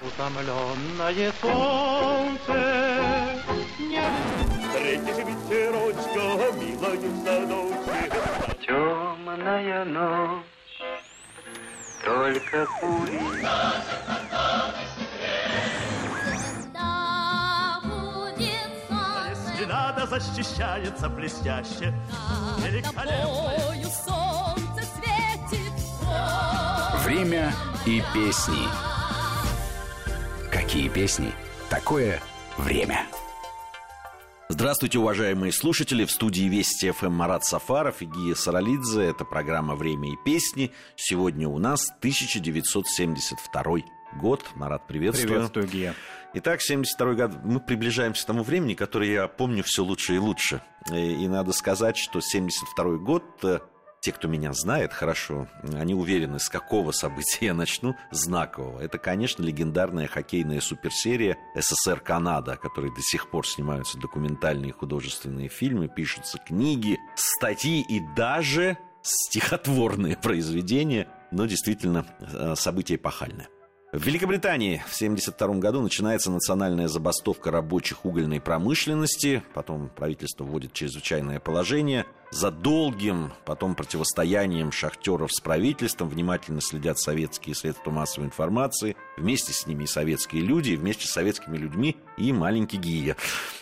Утомленное солнце не... Встретишь ветерочка, милою в садочке. Темная ночь, только пули. Надо защищается блестяще. Великолепно. Время и песни. Какие песни? Такое время. Здравствуйте, уважаемые слушатели. В студии Вести ФМ Марат Сафаров и Гия Саралидзе. Это программа «Время и песни». Сегодня у нас 1972 год. Марат, приветствую. Приветствую, Гия. Итак, 72 год. Мы приближаемся к тому времени, которое я помню все лучше и лучше. И, и надо сказать, что 72 год э, те, кто меня знает хорошо, они уверены, с какого события я начну, знакового. Это, конечно, легендарная хоккейная суперсерия СССР-Канада, о которой до сих пор снимаются документальные художественные фильмы, пишутся книги, статьи и даже стихотворные произведения, но действительно э, событие эпохальное. В Великобритании в 1972 году начинается национальная забастовка рабочих угольной промышленности. Потом правительство вводит чрезвычайное положение. За долгим потом противостоянием шахтеров с правительством внимательно следят советские средства массовой информации. Вместе с ними и советские люди, и вместе с советскими людьми и маленький Гия.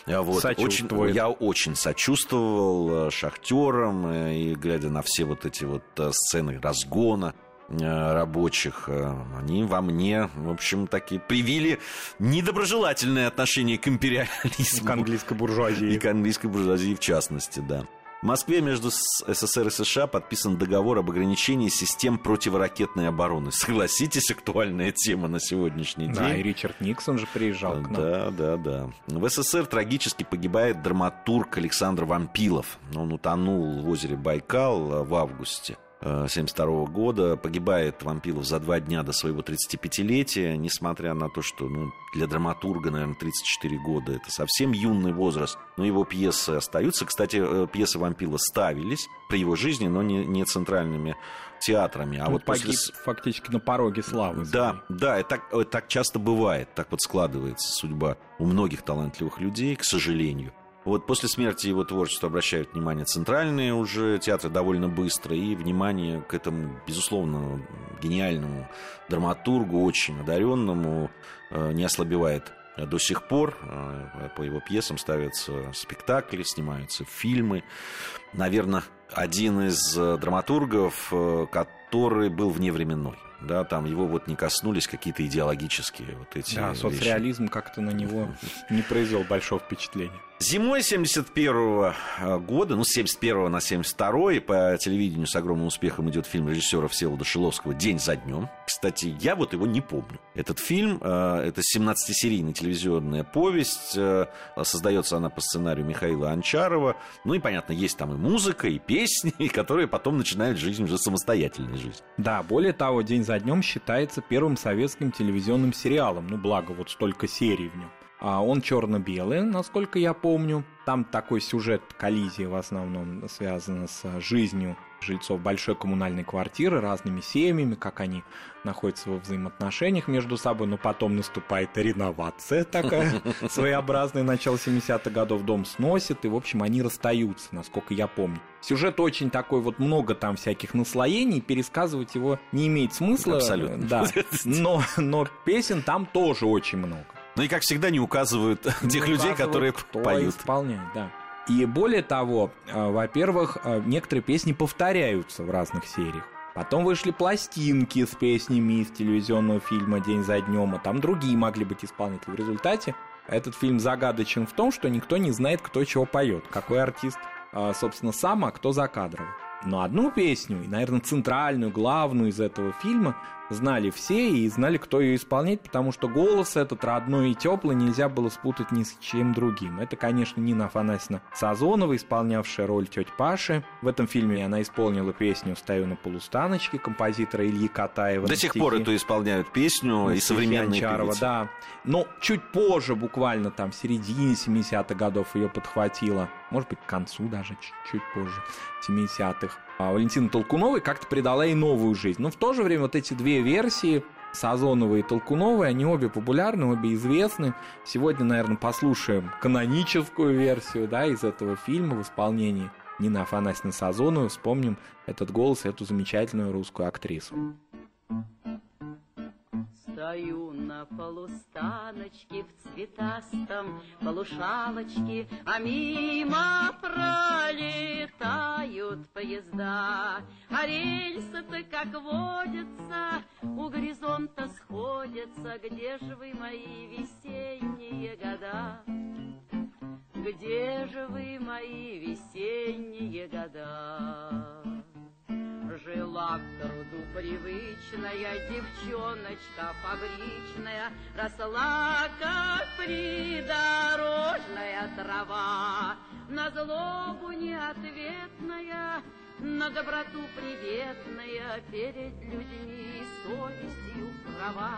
Вот. Очень, я очень сочувствовал э, шахтерам, э, и глядя на все вот эти вот э, сцены разгона, рабочих, э, они во мне, в общем, такие привили недоброжелательное отношение к империализму. К английской буржуазии. И к английской буржуазии в частности, да. В Москве между СССР и США подписан договор об ограничении систем противоракетной обороны. Согласитесь, актуальная тема на сегодняшний день. Да, и Ричард Никсон же приезжал к нам. Да, да, да. В СССР трагически погибает драматург Александр Вампилов. Он утонул в озере Байкал в августе. 1972 года. Погибает Вампилов за два дня до своего 35-летия, несмотря на то, что ну, для драматурга, наверное, 34 года это совсем юный возраст. Но его пьесы остаются. Кстати, э, пьесы Вампила ставились при его жизни, но не, не центральными театрами. А Он вот погиб после... фактически на пороге славы. Да, да, и так, так часто бывает. Так вот складывается судьба у многих талантливых людей, к сожалению. Вот после смерти его творчества обращают внимание центральные уже театры довольно быстро, и внимание к этому, безусловно, гениальному драматургу, очень одаренному, э, не ослабевает до сих пор. Э, по его пьесам ставятся спектакли, снимаются фильмы. Наверное, один из э, драматургов, который был вневременной да, там его вот не коснулись какие-то идеологические вот эти Да, соцреализм как-то на него не произвел большого впечатления. Зимой 71 э, года, ну, с 71 на 72 по телевидению с огромным успехом идет фильм режиссера Всеволода Шиловского «День за днем». Кстати, я вот его не помню. Этот фильм, э, это 17-серийная телевизионная повесть, э, создается она по сценарию Михаила Анчарова. Ну и, понятно, есть там и музыка, и песни, которые потом начинают жизнь уже самостоятельной жизнь. Да, более того, «День за днем» считается первым советским телевизионным сериалом. Ну, благо, вот столько серий в нем. А он черно-белый, насколько я помню. Там такой сюжет коллизии в основном связан с жизнью жильцов большой коммунальной квартиры, разными семьями, как они находятся во взаимоотношениях между собой, но потом наступает реновация такая своеобразная, начало 70-х годов дом сносит, и, в общем, они расстаются, насколько я помню. Сюжет очень такой, вот много там всяких наслоений, пересказывать его не имеет смысла. Абсолютно. Да, но, но песен там тоже очень много. Ну и, как всегда, не указывают не тех людей, которые кто поют. исполняет, да. И более того, э, во-первых, э, некоторые песни повторяются в разных сериях. Потом вышли пластинки с песнями из телевизионного фильма «День за днем», а там другие могли быть исполнители. В результате этот фильм загадочен в том, что никто не знает, кто чего поет, какой артист, э, собственно, сам, а кто за кадром. Но одну песню, и, наверное, центральную, главную из этого фильма знали все и знали, кто ее исполнять, потому что голос этот родной и теплый нельзя было спутать ни с чем другим. Это, конечно, Нина Афанасьевна Сазонова, исполнявшая роль тети Паши. В этом фильме она исполнила песню «Стою на полустаночке» композитора Ильи Катаева. До сих пор эту исполняют песню и современные Анчарова, певицы. да. Но чуть позже, буквально там в середине 70-х годов ее подхватила. Может быть, к концу даже, чуть позже, 70-х. А Валентина Толкуновой как-то придала ей новую жизнь. Но в то же время вот эти две версии Сазонова и Толкунова, они обе популярны, обе известны. Сегодня, наверное, послушаем каноническую версию да, из этого фильма в исполнении Нины Афанасьевны Сазоновой. Вспомним этот голос, эту замечательную русскую актрису. Стою на полустаночке в цветастом полушалочке, А мимо пролетают поезда. А рельсы-то, как водится, у горизонта сходятся. Где же вы, мои весенние года? Где же вы, мои весенние года? Жила к труду привычная девчоночка фабричная, Росла, как придорожная трава, На злобу неответная, на доброту приветная, Перед людьми совестью права.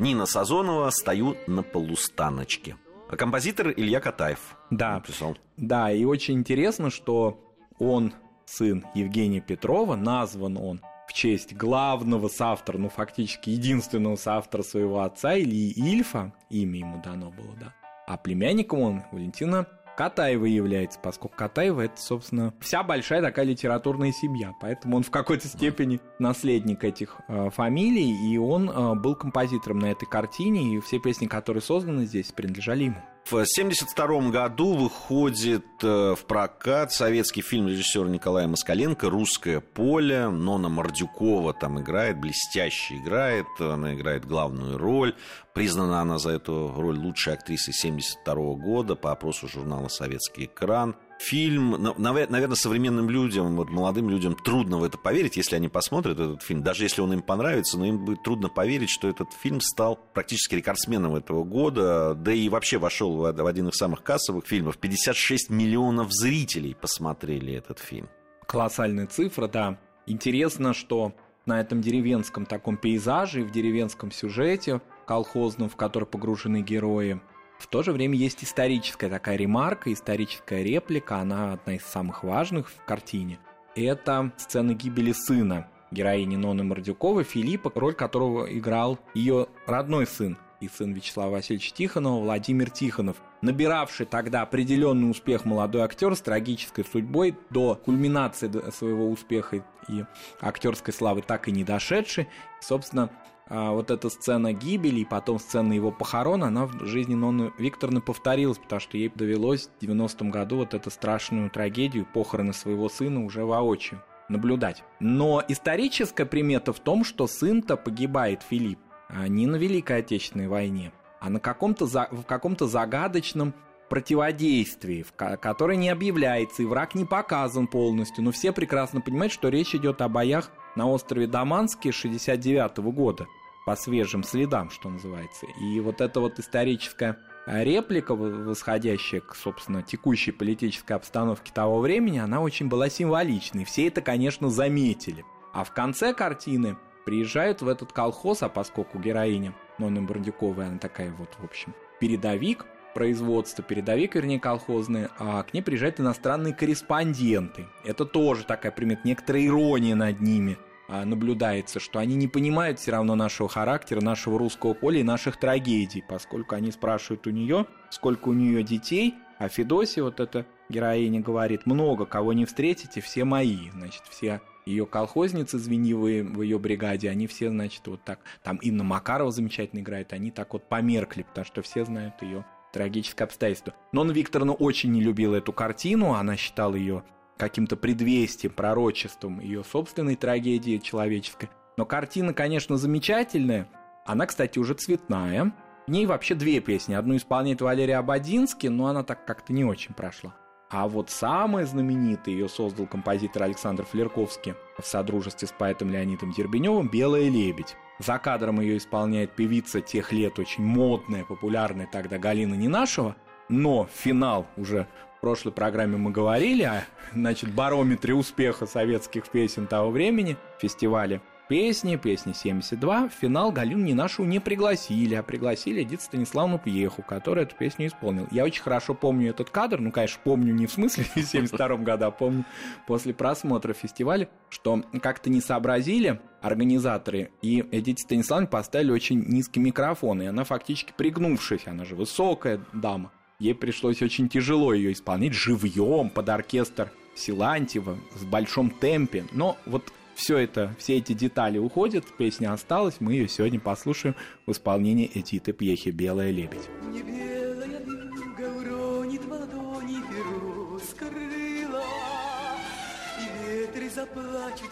Нина Сазонова «Стою на полустаночке». А композитор Илья Катаев Да, написал. Да, и очень интересно, что он сын Евгения Петрова, назван он в честь главного соавтора, ну фактически единственного соавтора своего отца, Ильи Ильфа, имя ему дано было, да. А племянником он Валентина Катаева является, поскольку Катаева это, собственно, вся большая такая литературная семья, поэтому он в какой-то степени наследник этих э, фамилий, и он э, был композитором на этой картине, и все песни, которые созданы здесь, принадлежали ему. В 1972 году выходит э, в прокат советский фильм режиссера Николая Москаленко «Русское поле». Нона Мордюкова там играет, блестяще играет. Она играет главную роль. Признана она за эту роль лучшей актрисой 1972 года по опросу журнала «Советский экран». Фильм, наве- наверное, современным людям, вот молодым людям трудно в это поверить, если они посмотрят этот фильм. Даже если он им понравится, но им будет трудно поверить, что этот фильм стал практически рекордсменом этого года, да и вообще вошел в один из самых кассовых фильмов. 56 миллионов зрителей посмотрели этот фильм. Колоссальная цифра, да. Интересно, что на этом деревенском таком пейзаже в деревенском сюжете колхозном, в который погружены герои, в то же время есть историческая такая ремарка, историческая реплика, она одна из самых важных в картине. Это сцена гибели сына героини Ноны Мордюковой, Филиппа, роль которого играл ее родной сын и сын Вячеслава Васильевича Тихонова, Владимир Тихонов, набиравший тогда определенный успех молодой актер с трагической судьбой, до кульминации своего успеха и актерской славы так и не дошедший. Собственно, а, вот эта сцена гибели и потом сцена его похорона, она в жизни Нонны Викторовны повторилась, потому что ей довелось в 90-м году вот эту страшную трагедию, похороны своего сына уже воочию наблюдать. Но историческая примета в том, что сын-то погибает, Филипп, а не на Великой Отечественной войне, а на каком-то за- в каком-то загадочном противодействии, в ко- которое не объявляется, и враг не показан полностью, но все прекрасно понимают, что речь идет о боях на острове Даманске 69 года, по свежим следам, что называется. И вот эта вот историческая а, реплика, восходящая к, собственно, текущей политической обстановке того времени, она очень была символичной. Все это, конечно, заметили. А в конце картины приезжают в этот колхоз, а поскольку героиня Нонны Бордюковой, она такая вот, в общем, передовик производства, передовик, вернее, колхозный, а к ней приезжают иностранные корреспонденты. Это тоже такая примет, некоторая ирония над ними наблюдается, что они не понимают все равно нашего характера, нашего русского поля и наших трагедий, поскольку они спрашивают у нее, сколько у нее детей, а Федосия, вот эта героиня, говорит, много кого не встретите, все мои, значит, все ее колхозницы звенивые в ее бригаде, они все, значит, вот так, там Инна Макарова замечательно играет, они так вот померкли, потому что все знают ее трагическое обстоятельство. Нонна Викторовна очень не любила эту картину, она считала ее каким-то предвестием, пророчеством ее собственной трагедии человеческой. Но картина, конечно, замечательная. Она, кстати, уже цветная. В ней вообще две песни. Одну исполняет Валерий Абадинский, но она так как-то не очень прошла. А вот самая знаменитая ее создал композитор Александр Флерковский в содружестве с поэтом Леонидом Дербеневым «Белая лебедь». За кадром ее исполняет певица тех лет, очень модная, популярная тогда Галина Ненашева. Но финал уже в прошлой программе мы говорили о значит, барометре успеха советских песен того времени, фестивале песни, песни 72. В финал Галину Ненашу не пригласили, а пригласили Эдит Станиславну Пьеху, которая эту песню исполнил. Я очень хорошо помню этот кадр, ну, конечно, помню не в смысле в 72 году, а помню после просмотра фестиваля, что как-то не сообразили организаторы, и Эдите Станиславне поставили очень низкий микрофон, и она фактически пригнувшись, она же высокая дама, ей пришлось очень тяжело ее исполнять живьем под оркестр Силантьева в большом темпе. Но вот все это, все эти детали уходят, песня осталась, мы ее сегодня послушаем в исполнении Эдиты Пьехи «Белая лебедь». Не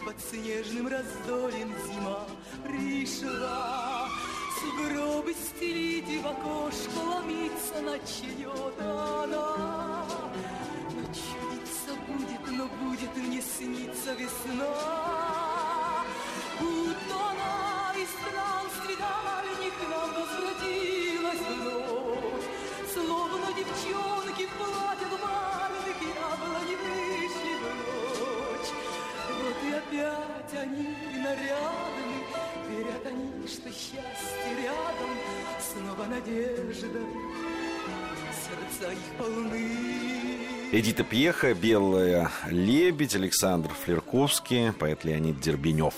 под снежным раздолем зима пришла. Сугробы стелить в окошко ломиться начнет она. Но чудиться будет, но будет мне сниться весна. Будто она из странствий дальних к нам возвратилась вновь. Словно девчонки в платьях барных яблони вышли в ночь. Вот и опять они нарядны, верят они, что счастье рядом, снова надежда, сердца их полны. Эдита Пьеха, «Белая лебедь», Александр Флерковский, поэт Леонид Дербенев.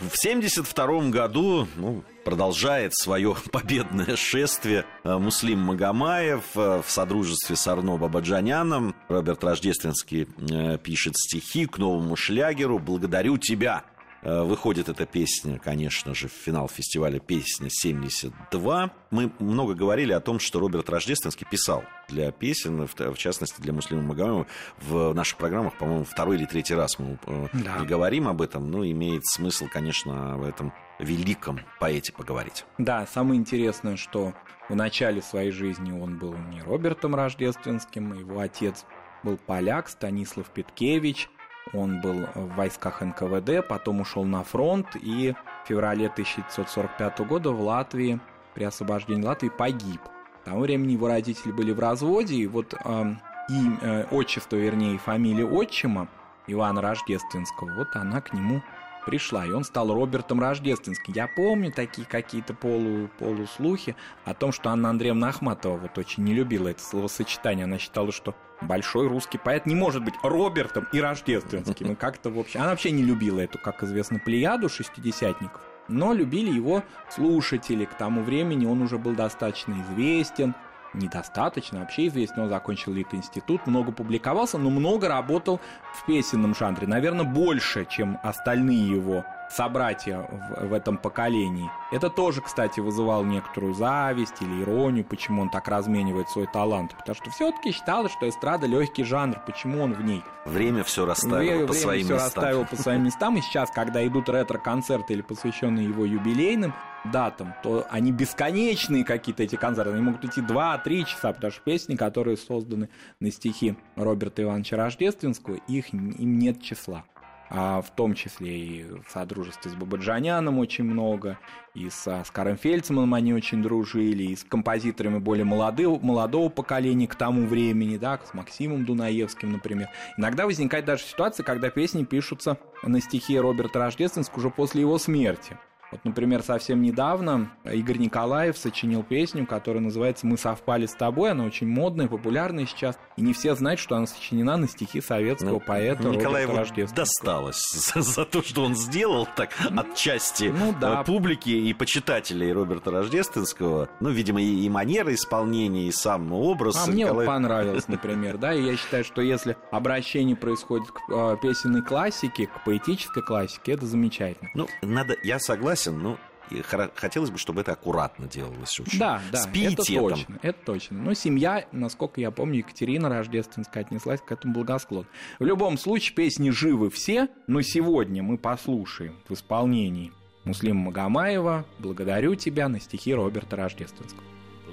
В 1972 году ну, продолжает свое победное шествие э, Муслим Магомаев э, в содружестве с Арно Бабаджаняном. Роберт Рождественский э, пишет стихи к новому шлягеру «Благодарю тебя». Э, Выходит эта песня, конечно же, в финал фестиваля «Песня 72». Мы много говорили о том, что Роберт Рождественский писал для песен, в, частности, для Муслима Магомаева. В наших программах, по-моему, второй или третий раз мы э, Да. говорим об этом. Ну, имеет смысл, конечно, в этом великом поэте поговорить. Да, самое интересное, что в начале своей жизни он был не Робертом Рождественским, его отец был поляк Станислав Петкевич, он был в войсках НКВД, потом ушел на фронт и в феврале 1945 года в Латвии, при освобождении Латвии, погиб. К тому времени его родители были в разводе, и вот эм, им, э, отчество, вернее, и фамилия отчима Ивана Рождественского, вот она к нему пришла, и он стал Робертом Рождественским. Я помню такие какие-то полу, полуслухи о том, что Анна Андреевна Ахматова вот очень не любила это словосочетание. Она считала, что большой русский поэт не может быть Робертом и Рождественским. И как-то в общем... Она вообще не любила эту, как известно, плеяду шестидесятников. Но любили его слушатели. К тому времени он уже был достаточно известен, недостаточно, вообще известен. Он закончил Лит-институт, много публиковался, но много работал в песенном жанре. Наверное, больше, чем остальные его собратья в, в этом поколении. Это тоже, кстати, вызывало некоторую зависть или иронию, почему он так разменивает свой талант. Потому что все-таки считалось, что эстрада легкий жанр, почему он в ней. Время все расставило Время по своим всё местам. расставило по своим местам. И сейчас, когда идут ретро-концерты или посвященные его юбилейным датам, то они бесконечные какие-то эти концерты. Они могут идти 2-3 часа, потому что песни, которые созданы на стихи Роберта Ивановича Рождественского, их им нет числа. А в том числе и в содружестве с Бабаджаняном очень много, и с Оскаром Фельдсманом они очень дружили, и с композиторами более молодого, молодого поколения к тому времени, да, с Максимом Дунаевским, например. Иногда возникает даже ситуация, когда песни пишутся на стихи Роберта Рождественского уже после его смерти. Вот, например, совсем недавно Игорь Николаев сочинил песню, которая называется «Мы совпали с тобой». Она очень модная, популярная сейчас. И не все знают, что она сочинена на стихи советского Ну, поэта Николаеву досталось за, за то, что он сделал так отчасти ну да. э, публики и почитателей Роберта Рождественского. Ну, видимо, и, и манера исполнения, и сам образ. А мне вот Николаев- понравилось, например, да, и я считаю, что если обращение происходит к э, песенной классике, к поэтической классике, это замечательно. Ну, надо, я согласен, но и хоро- хотелось бы, чтобы это аккуратно делалось очень. Да, да, С это точно, это точно. Но семья, насколько я помню, Екатерина Рождественская отнеслась к этому благосклонно. В любом случае, песни живы все, но сегодня мы послушаем в исполнении Муслима Магомаева «Благодарю тебя» на стихи Роберта Рождественского.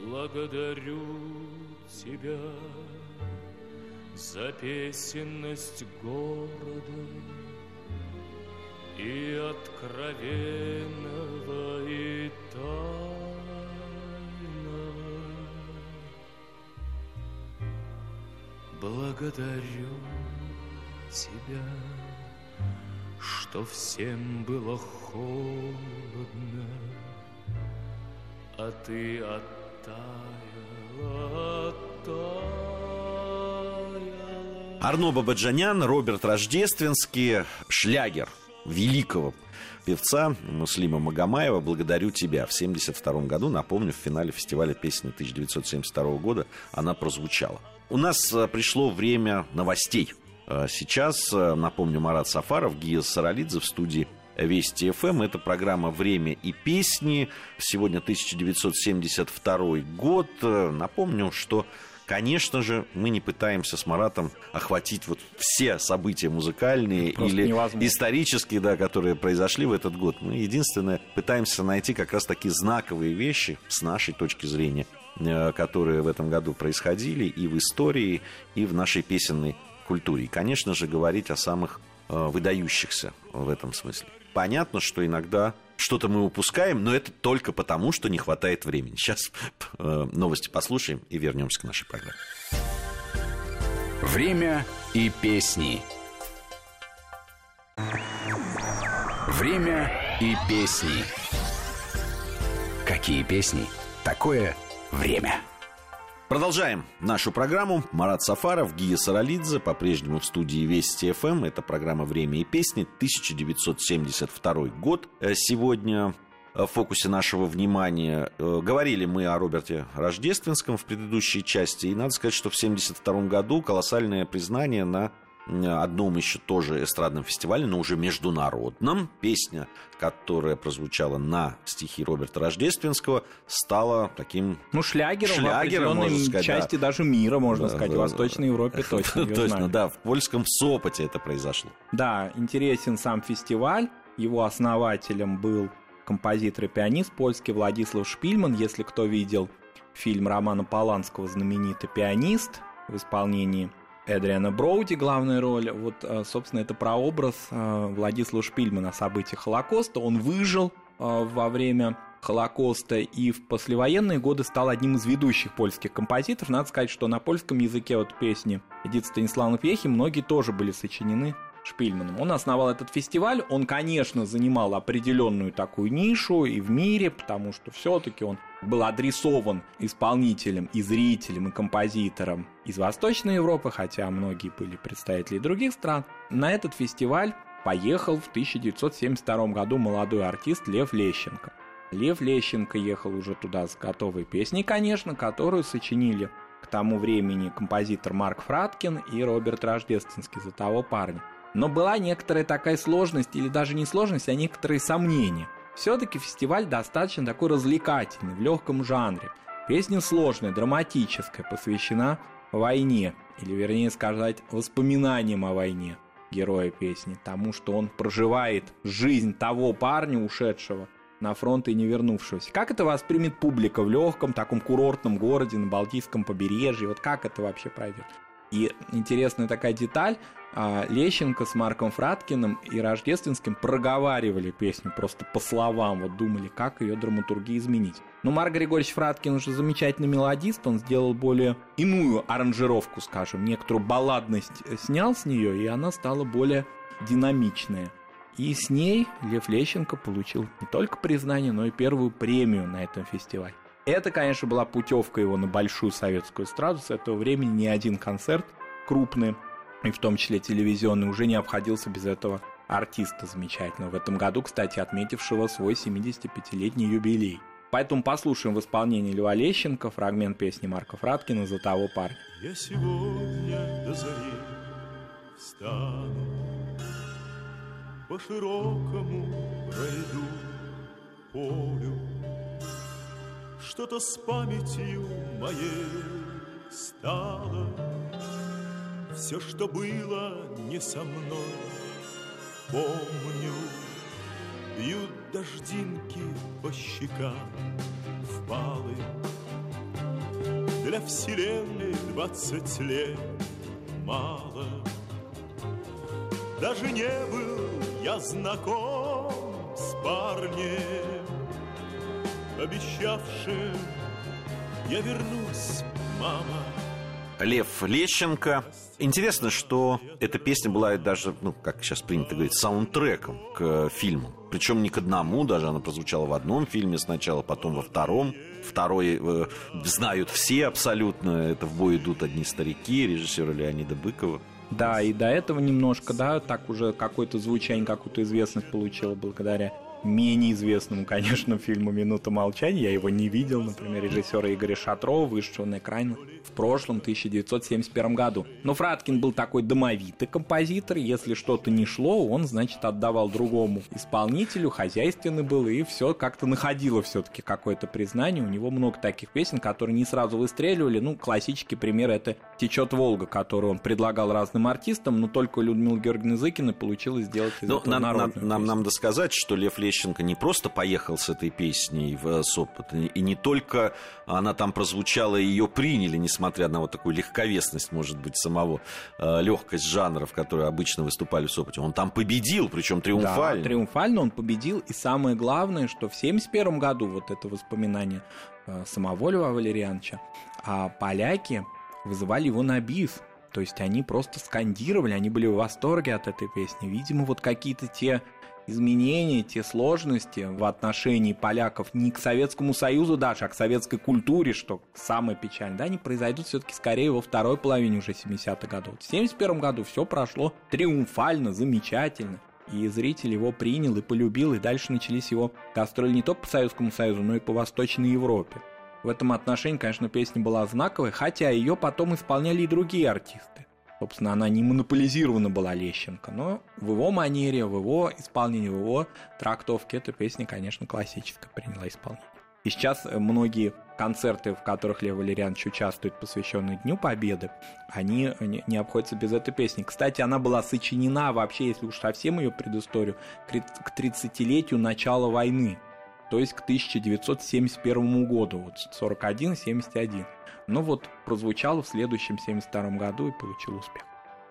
Благодарю тебя за песенность города и откровенного и тайного. Благодарю тебя, что всем было холодно, а ты оттаяла, оттаяла. Арно Бабаджанян, Роберт Рождественский, шлягер великого певца Муслима Магомаева «Благодарю тебя». В 1972 году, напомню, в финале фестиваля песни 1972 года она прозвучала. У нас э, пришло время новостей. Э, Сейчас, э, напомню, Марат Сафаров, Гия Саралидзе в студии Вести ФМ. Это программа «Время и песни». Сегодня 1972 год. Напомню, что Конечно же, мы не пытаемся с Маратом охватить вот все события музыкальные Просто или невозможно. исторические, да, которые произошли в этот год. Мы единственное пытаемся найти как раз такие знаковые вещи с нашей точки зрения, э, которые в этом году происходили и в истории, и в нашей песенной культуре. И, конечно же, говорить о самых э, выдающихся в этом смысле. Понятно, что иногда что-то мы упускаем, но это только потому, что не хватает времени. Сейчас э, новости послушаем и вернемся к нашей программе. Время и песни. Время и песни. Какие песни? Такое время. Продолжаем нашу программу. Марат Сафаров, Гия Саралидзе, по-прежнему в студии Вести ФМ. Это программа «Время и песни», 1972 год. Э, Сегодня в фокусе нашего внимания э, говорили мы о Роберте Рождественском в предыдущей части. И надо сказать, что в 1972 году колоссальное признание на одном еще тоже эстрадном фестивале, но уже международном. Песня, которая прозвучала на стихи Роберта Рождественского, стала таким Ну, шлягером, Шлягером, в определенной можно сказать, части даже мира, можно Да, сказать. да, в Восточной Европе точно. Точно, да, в польском Сопоте это произошло. Да, интересен сам фестиваль. Его основателем был композитор и пианист польский Владислав Шпильман. Если кто видел фильм Романа Поланского «Знаменитый пианист» в исполнении Эдриана Броуди, главная роль. Вот, э, собственно, это прообраз э, Владислава Шпильмана о событиях Холокоста. Он выжил э, во время Холокоста и в послевоенные годы стал одним из ведущих польских композиторов. Надо сказать, что на польском языке вот песни Эдиты Станиславовны Пьехи многие тоже были сочинены Шпильманом. Он основал этот фестиваль, он, конечно, занимал определенную такую нишу и в мире, потому что все-таки он был адресован исполнителям и зрителям и композиторам из Восточной Европы, хотя многие были представители других стран. На этот фестиваль поехал в 1972 году молодой артист Лев Лещенко. Лев Лещенко ехал уже туда с готовой песней, конечно, которую сочинили к тому времени композитор Марк Фраткин и Роберт Рождественский за того парня. Но была некоторая такая сложность, или даже не сложность, а некоторые сомнения. Все-таки фестиваль достаточно такой развлекательный, в легком жанре. Песня сложная, драматическая, посвящена войне, или вернее сказать, воспоминаниям о войне героя песни, тому, что он проживает жизнь того парня, ушедшего на фронт и не вернувшегося. Как это воспримет публика в легком таком курортном городе на Балтийском побережье? Вот как это вообще пройдет? И интересная такая деталь, Лещенко с Марком Фраткиным и Рождественским проговаривали песню просто по словам, вот думали, как ее драматургии изменить. Но Марк Григорьевич Фраткин уже замечательный мелодист, он сделал более иную аранжировку, скажем, некоторую балладность снял с нее, и она стала более динамичная. И с ней Лев Лещенко получил не только признание, но и первую премию на этом фестивале. Это, конечно, была путевка его на большую советскую эстраду. С этого времени ни один концерт крупный, и в том числе телевизионный, уже не обходился без этого артиста замечательного. В этом году, кстати, отметившего свой 75-летний юбилей. Поэтому послушаем в исполнении Льва Лещенко фрагмент песни Марка Фраткина «За того парня». Я сегодня до зари встану По широкому пройду полю Что-то с памятью моей стало Все, что было не со мной, помню Бьют дождинки по щекам впалы для вселенной двадцать лет мало. Даже не был я знаком с парнем, Обещавшим, я вернусь, мама, Лев Лещенко. Интересно, что эта песня была даже, ну, как сейчас принято говорить, саундтреком к фильму. Причем не к одному, даже она прозвучала в одном фильме сначала, потом во втором. Второй э, знают все абсолютно. Это в бой идут одни старики, режиссера Леонида Быкова. Да, и до этого немножко, да, так уже какое-то звучание, какую-то известность получила благодаря менее известному, конечно, фильму «Минута молчания». Я его не видел, например, режиссера Игоря Шатрова, вышедшего на экран в прошлом, 1971 году. Но Фраткин был такой домовитый композитор, если что-то не шло, он, значит, отдавал другому исполнителю, хозяйственный был, и все как-то находило все-таки какое-то признание. У него много таких песен, которые не сразу выстреливали. Ну, классический пример это «Течет Волга», которую он предлагал разным артистам, но только у Людмилы Георгиевны Зыкиной получилось сделать из Ну, этого нам, нам, нам надо сказать, что Лев Лещенко не просто поехал с этой песней в Сопот, и не только она там прозвучала, и ее приняли, несмотря на вот такую легковесность, может быть, самого э, легкость жанра, в которой обычно выступали в Сопоте. Он там победил, причем триумфально. Да, триумфально он победил. И самое главное, что в 71 году, вот это воспоминание э, самого Льва Валерьяновича, а поляки вызывали его на бис. То есть они просто скандировали, они были в восторге от этой песни. Видимо, вот какие-то те изменения, те сложности в отношении поляков не к Советскому Союзу даже, а к советской культуре, что самое печальное, да, они произойдут все-таки скорее во второй половине уже 70-х годов. В 71 году все прошло триумфально, замечательно. И зритель его принял и полюбил, и дальше начались его гастроли не только по Советскому Союзу, но и по Восточной Европе. В этом отношении, конечно, песня была знаковой, хотя ее потом исполняли и другие артисты. Собственно, она не монополизирована была Лещенко, но в его манере, в его исполнении, в его трактовке эта песня, конечно, классическая приняла исполнение. И сейчас э, многие концерты, в которых Лев Валерьянович участвует, посвященные Дню Победы, они не, обходятся без этой песни. Кстати, она была сочинена вообще, если уж совсем ее предысторию, к 30-летию начала войны, то есть к 1971 году, вот 41-71. Ну вот, прозвучало в следующем 72 году и получил успех.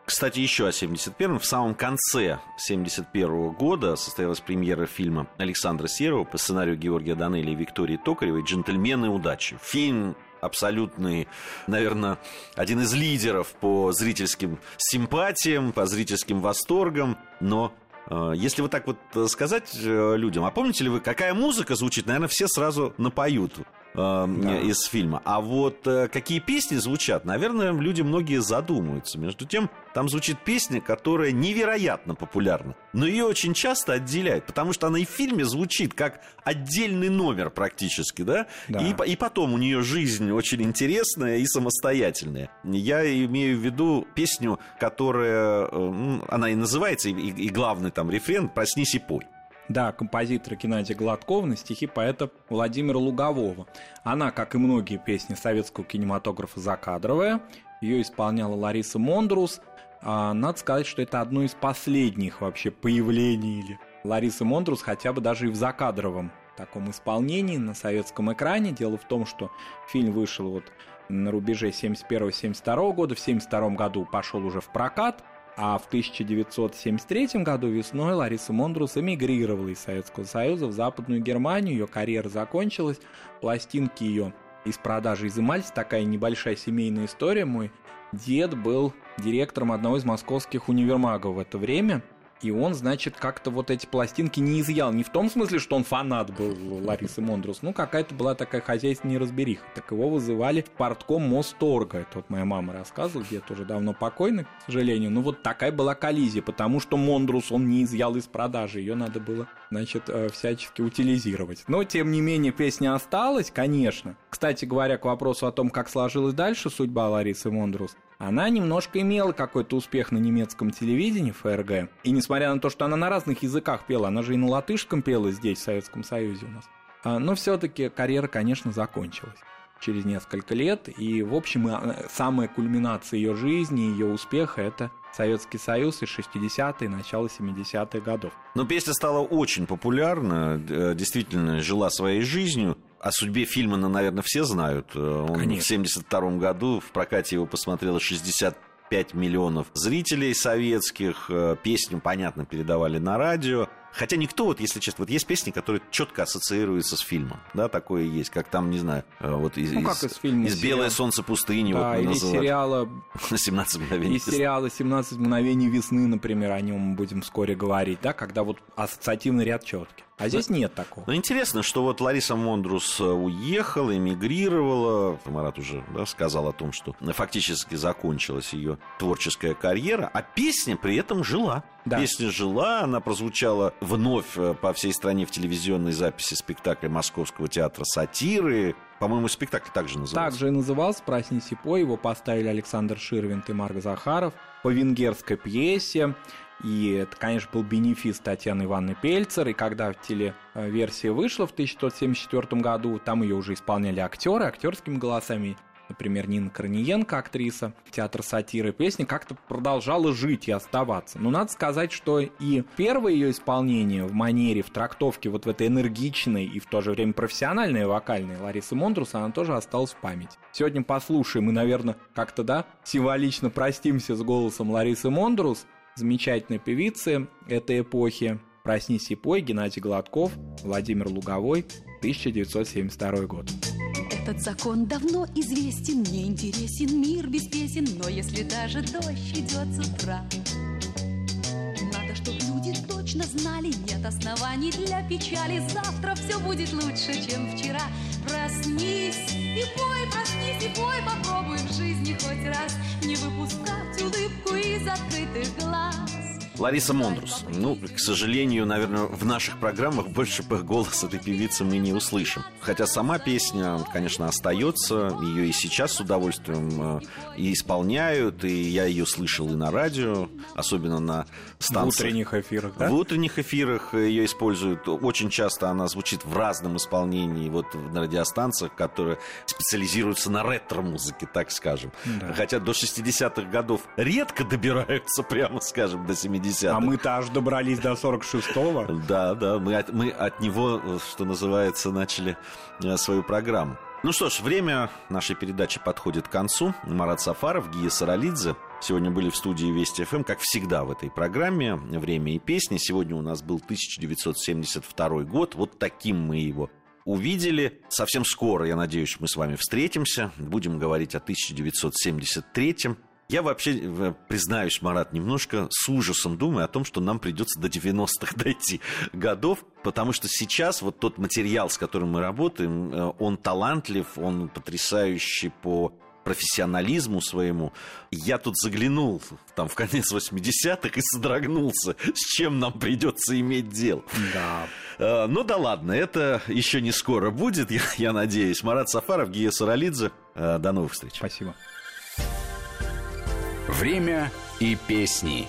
Кстати, еще о 71-м. В самом конце 71 года состоялась премьера фильма Александра Серова по сценарию Георгия Данелли и Виктории Токаревой «Джентльмены удачи». Фильм абсолютный, наверное, один из лидеров по зрительским симпатиям, по зрительским восторгам, но если вот так вот сказать э, людям, а помните ли вы, какая музыка звучит, наверное, все сразу напоют э, из фильма. А вот э, какие песни звучат, наверное, люди многие задумаются. Между тем, там звучит песня, которая невероятно популярна, но ее очень часто отделяют, потому что она и в фильме звучит как отдельный номер практически, да? Да. И, и потом у нее жизнь очень интересная и самостоятельная. Я имею в виду песню, которая, э, она и называется, и, и- и главный там рефрен «Проснись и пой». Да, композитора Геннадия Гладкова на стихи поэта Владимира Лугового. Она, как и многие песни советского кинематографа, закадровая. Ее исполняла Лариса Мондрус. А, надо сказать, что это одно из последних вообще появлений или Ларисы Мондрус хотя бы даже и в закадровом таком исполнении на советском экране. Дело в том, что фильм вышел вот на рубеже 71-72 года. В 72 году пошел уже в прокат. А в 1973 году весной Лариса Мондрус эмигрировала из Советского Союза в Западную Германию. Ее карьера закончилась. Пластинки ее из продажи изымались. Такая небольшая семейная история. Мой дед был директором одного из московских универмагов в это время. И он, значит, как-то вот эти пластинки не изъял. Не в том смысле, что он фанат был Ларисы Мондрус. Ну, какая-то была такая хозяйственная неразбериха. Так его вызывали в портком Мосторга. Это вот моя мама рассказывала, дед-то уже давно покойный, к сожалению. Ну, вот такая была коллизия, потому что Мондрус он не изъял из продажи. Ее надо было, значит, э, всячески утилизировать. Но, тем не менее, песня осталась, конечно. Кстати говоря, к вопросу о том, как сложилась дальше судьба Ларисы Мондрус, она немножко имела какой-то успех на немецком телевидении ФРГ. И несмотря на то, что она на разных языках пела, она же и на латышском пела здесь, в Советском Союзе у нас. А, Но все-таки карьера, конечно, закончилась через несколько лет. И, в общем, э, самая кульминация ее жизни, ее успеха – это Советский Союз и 60-е, начало 70-х годов. Но песня стала очень популярна, э, действительно жила своей жизнью. О судьбе фильма, ну, наверное, все знают. Э, Он Конечно. в 1972 году в прокате его посмотрело 65 миллионов зрителей советских. Песню, понятно, передавали на радио. Хотя никто, вот если честно, вот есть песни, которые четко ассоциируются с фильмом, да, такое есть, как там, не знаю, э, вот из, Ну, как из фильма из «Белое сериал. солнце пустыни», Да, вот или сериала, 17 мгновений. из сериала «17 мгновений весны», например, о нем будем вскоре говорить, да, когда вот ассоциативный ряд четкий. А здесь нет такого. Ну, интересно, что вот Лариса Мондрус э, уехала, эмигрировала. Марат уже да, сказал о том, что фактически закончилась ее творческая карьера, а песня при этом жила. Да. Песня жила, она прозвучала вновь э, по всей стране в телевизионной записи спектакля Московского театра сатиры. По-моему, спектакль также назывался. Также и назывался «Проснись и пой». Его поставили Александр Ширвинт и Марк Захаров по венгерской пьесе. И это, конечно, был бенефис Татьяны Ивановны Пельцер. И когда телеверсия вышла в 1974 году, там ее уже исполняли актеры актерскими голосами. Например, Нина Корниенко, актриса театра сатиры, песня как-то продолжала жить и оставаться. Но надо сказать, что и первое ее исполнение в манере, в трактовке вот в этой энергичной и в то же время профессиональной вокальной Ларисы Мондрус, она тоже осталась в памяти. Сегодня послушаем и, наверное, как-то, да, символично простимся с голосом Ларисы Мондрус, замечательной певицы этой эпохи. «Проснись и пой» Геннадий Гладков, Владимир Луговой, 1972 год. Этот закон давно известен, мне интересен мир без песен, но если даже дождь идет с утра, точно знали, нет оснований для печали, завтра все будет лучше, чем вчера. Проснись и пой, проснись и пой, попробуй в жизни хоть раз не выпускать улыбку из открытых глаз. Лариса Мондрус. Ну, к сожалению, наверное, в наших программах больше бы голос этой певицы мы не услышим. Хотя сама песня, конечно, остается. Ее и сейчас с удовольствием э, и исполняют. И я ее слышал и на радио, особенно на В станции. утренних эфирах, да? В утренних эфирах ее используют. Очень часто она звучит в разном исполнении вот на радиостанциях, которые специализируются на ретро-музыке, так скажем. Да. Хотя до 60-х годов редко добираются, прямо скажем, до 70-х. А мы-то аж добрались до 46-го. Да, да, мы от, мы от него, что называется, начали э, свою программу. Ну что ж, время нашей передачи подходит к концу. Марат Сафаров, Гия Саралидзе. Сегодня были в студии Вести ФМ, как всегда в этой программе «Время и песни». Сегодня у нас был 1972 год. Вот таким мы его увидели. Совсем скоро, я надеюсь, мы с вами встретимся. Будем говорить о 1973 я вообще, э, признаюсь, Марат, немножко с ужасом думаю о том, что нам придется до 90-х дойти годов, потому что сейчас вот тот материал, с которым мы работаем, э, он талантлив, он потрясающий по профессионализму своему. Я тут заглянул там в конец 80-х и содрогнулся, с чем нам придется иметь дело. Да. Э, Ну да ладно, это еще не скоро будет, я, я надеюсь. Марат Сафаров, Гия Саралидзе. До новых встреч. Спасибо. Время и песни.